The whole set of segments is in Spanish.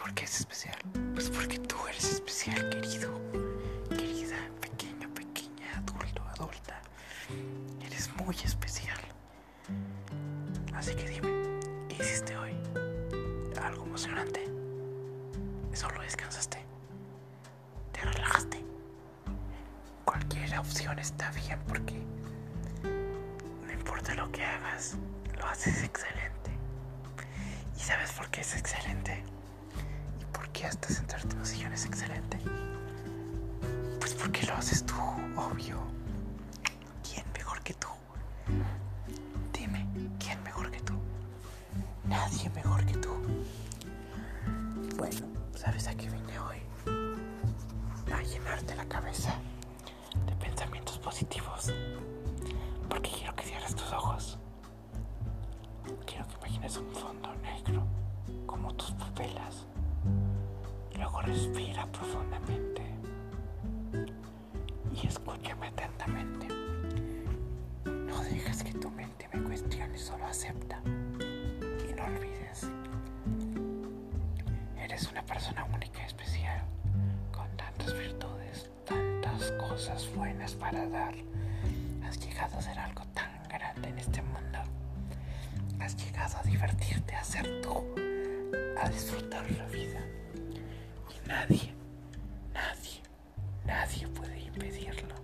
por qué es especial? Pues porque tú eres especial, querido, querida, pequeño, pequeña, adulto, adulta. Eres muy especial. Así que dime, ¿qué hiciste hoy? ¿Algo emocionante? ¿Solo descansaste? ¿Te relajaste? Cualquier opción está bien porque no importa lo que hagas, lo haces excelente. ¿Y sabes por qué es excelente? ¿Y por qué hasta sentarte en un sillón es excelente? Pues porque lo haces tú, obvio. ¿Quién mejor que tú? Dime, ¿quién mejor que tú? Nadie mejor que tú. Bueno, ¿sabes a qué vine hoy? A llenarte la cabeza de pensamientos positivos. Porque quiero que cierres tus ojos. Quiero que imagines un fondo negro como tus pupilas. Luego respira profundamente y escúchame atentamente. No dejes que tu mente me cuestione, solo acepta. Y no olvides, eres una persona única y especial, con tantas virtudes, tantas cosas buenas para dar. Has llegado a ser algo tan grande en este mundo. Has llegado a divertirte, a ser tú, a disfrutar la vida. Nadie, nadie, nadie puede impedirlo.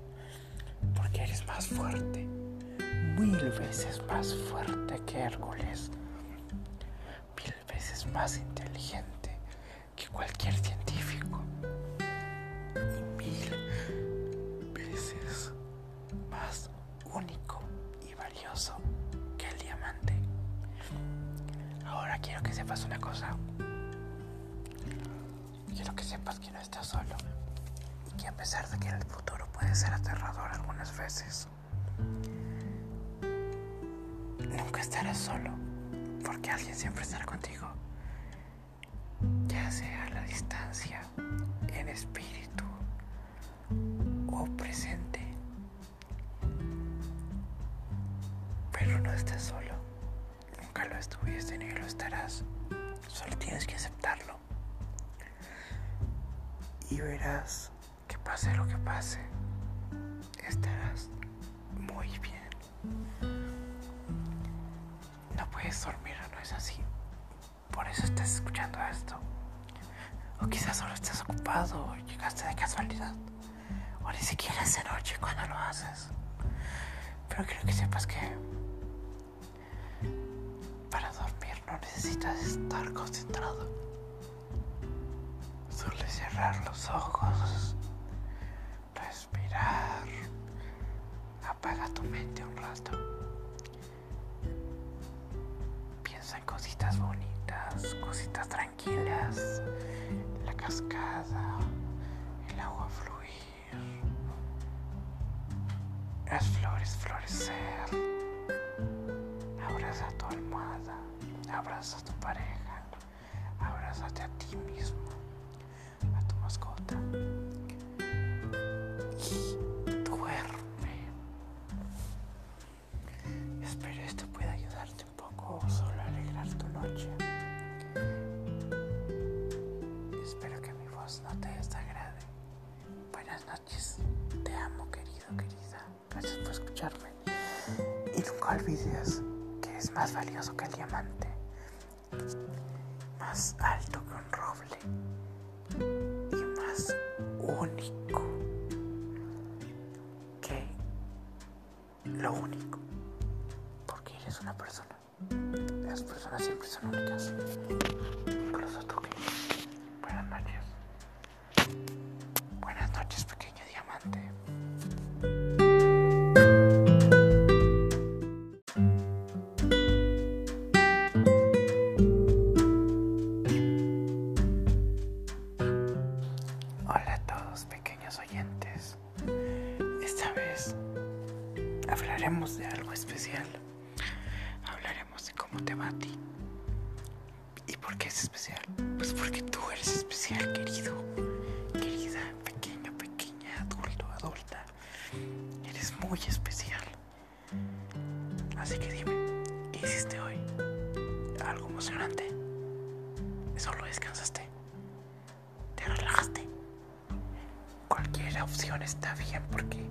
Porque eres más fuerte, mil veces más fuerte que Hércules. Mil veces más inteligente que cualquier científico. Y mil veces más único y valioso que el diamante. Ahora quiero que sepas una cosa. Que sepas que no estás solo. Y que a pesar de que el futuro puede ser aterrador algunas veces, nunca estarás solo. Porque alguien siempre estará contigo. Ya sea a la distancia, en espíritu o presente. Pero no estás solo. Nunca lo estuviste ni lo estarás. Solo tienes que aceptarlo. Y verás que pase lo que pase, estarás muy bien. No puedes dormir, ¿no es así? Por eso estás escuchando esto. O quizás solo estás ocupado o llegaste de casualidad. O ni siquiera es noche cuando lo haces. Pero quiero que sepas que para dormir no necesitas estar concentrado. Cerrar los ojos, respirar, apaga tu mente un rato. Piensa en cositas bonitas, cositas tranquilas, la cascada, el agua fluir, las flores florecer. Abraza tu almohada, abraza tu pareja, abrázate a ti mismo, Buenas noches. Te amo, querido, querida. Gracias por escucharme. Y nunca olvides que es más valioso que el diamante. Más alto que un roble. Y más único que lo único. Porque eres una persona. Las personas siempre son únicas. Incluso tú que. Diamante. Hola a todos, pequeños oyentes. Esta vez hablaremos de algo especial. Hablaremos de cómo te va a ti. ¿Y por qué es especial? Pues porque tú eres especial, querido, especial. Así que dime, ¿qué hiciste hoy? algo emocionante. Solo descansaste. Te relajaste. Cualquier opción está bien porque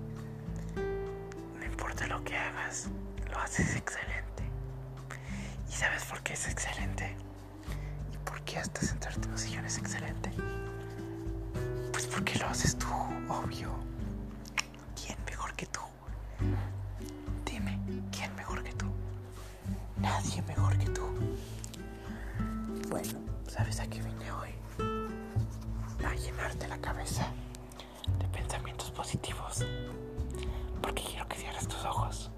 no importa lo que hagas, lo haces excelente. ¿Y sabes por qué es excelente? ¿Y por qué hasta sentarte en un sillón es excelente? Pues porque lo haces tú, obvio. ¿Quién mejor que tú? Mejor que tú. Bueno, ¿sabes a qué vine hoy? A llenarte la cabeza de pensamientos positivos. Porque quiero que cierres tus ojos.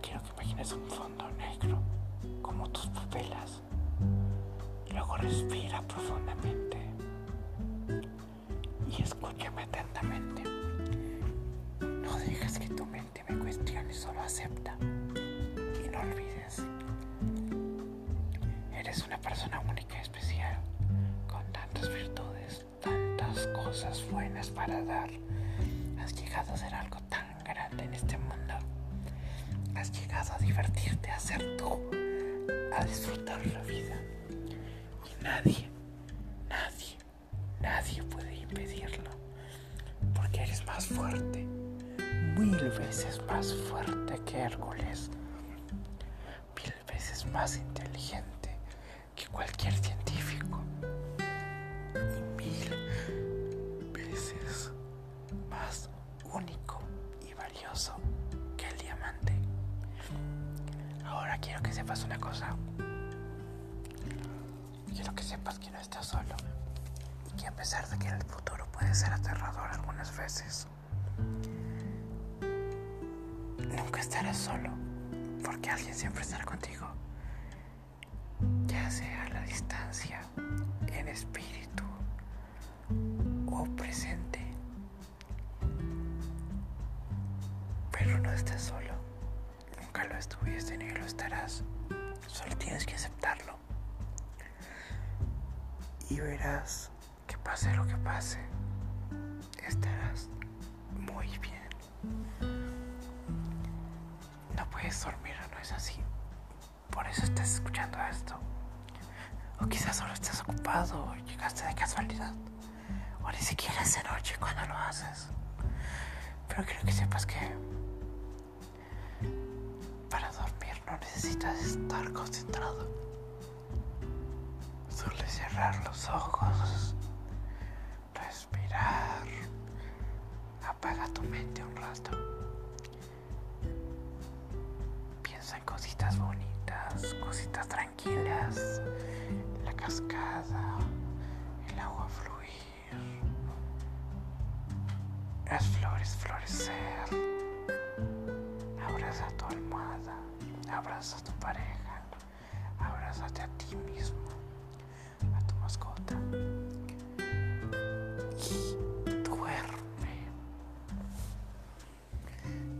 Quiero que imagines un fondo negro como tus pupilas. Luego respira profundamente. Y escúchame atentamente. No dejes que tu mente me cuestione, solo acepta. Persona única y especial, con tantas virtudes, tantas cosas buenas para dar. Has llegado a ser algo tan grande en este mundo. Has llegado a divertirte, a ser tú, a disfrutar la vida. Y nadie, nadie, nadie puede impedirlo. Porque eres más fuerte, mil veces más fuerte que Hércules, mil veces más sepas una cosa. Quiero que sepas que no estás solo. Y que a pesar de que el futuro puede ser aterrador algunas veces, nunca estarás solo. Porque alguien siempre estará contigo. Ya sea a la distancia, en espíritu o presente. Pero no estás solo, nunca lo estuviste ni lo estarás, solo tienes que aceptarlo. Y verás que pase lo que pase, estarás muy bien. No puedes dormir, no es así. Por eso estás escuchando esto. O quizás solo estás ocupado o llegaste de casualidad. O ni siquiera es de noche cuando lo haces. Pero quiero que sepas que no necesitas estar concentrado. Solo cerrar los ojos, respirar, apaga tu mente un rato. Piensa en cositas bonitas, cositas tranquilas, la cascada, el agua fluir, las flores florecer. Abraza tu almohada, abraza a tu pareja, abrázate a ti mismo, a tu mascota. Y duerme.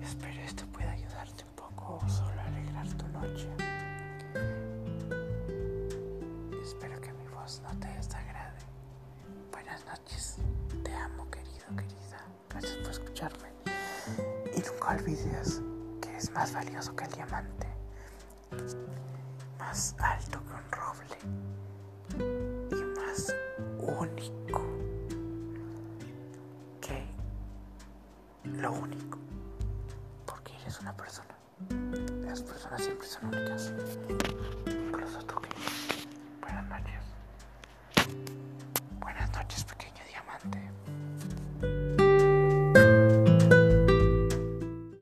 Espero esto pueda ayudarte un poco o solo alegrar tu noche. Espero que mi voz no te desagrade. Buenas noches. Te amo, querido, querida. Gracias por escucharme. Y nunca olvides que eres más valioso que el diamante. Más alto que un roble. Y más único que lo único. Porque eres una persona. Las personas siempre son únicas. Incluso tú que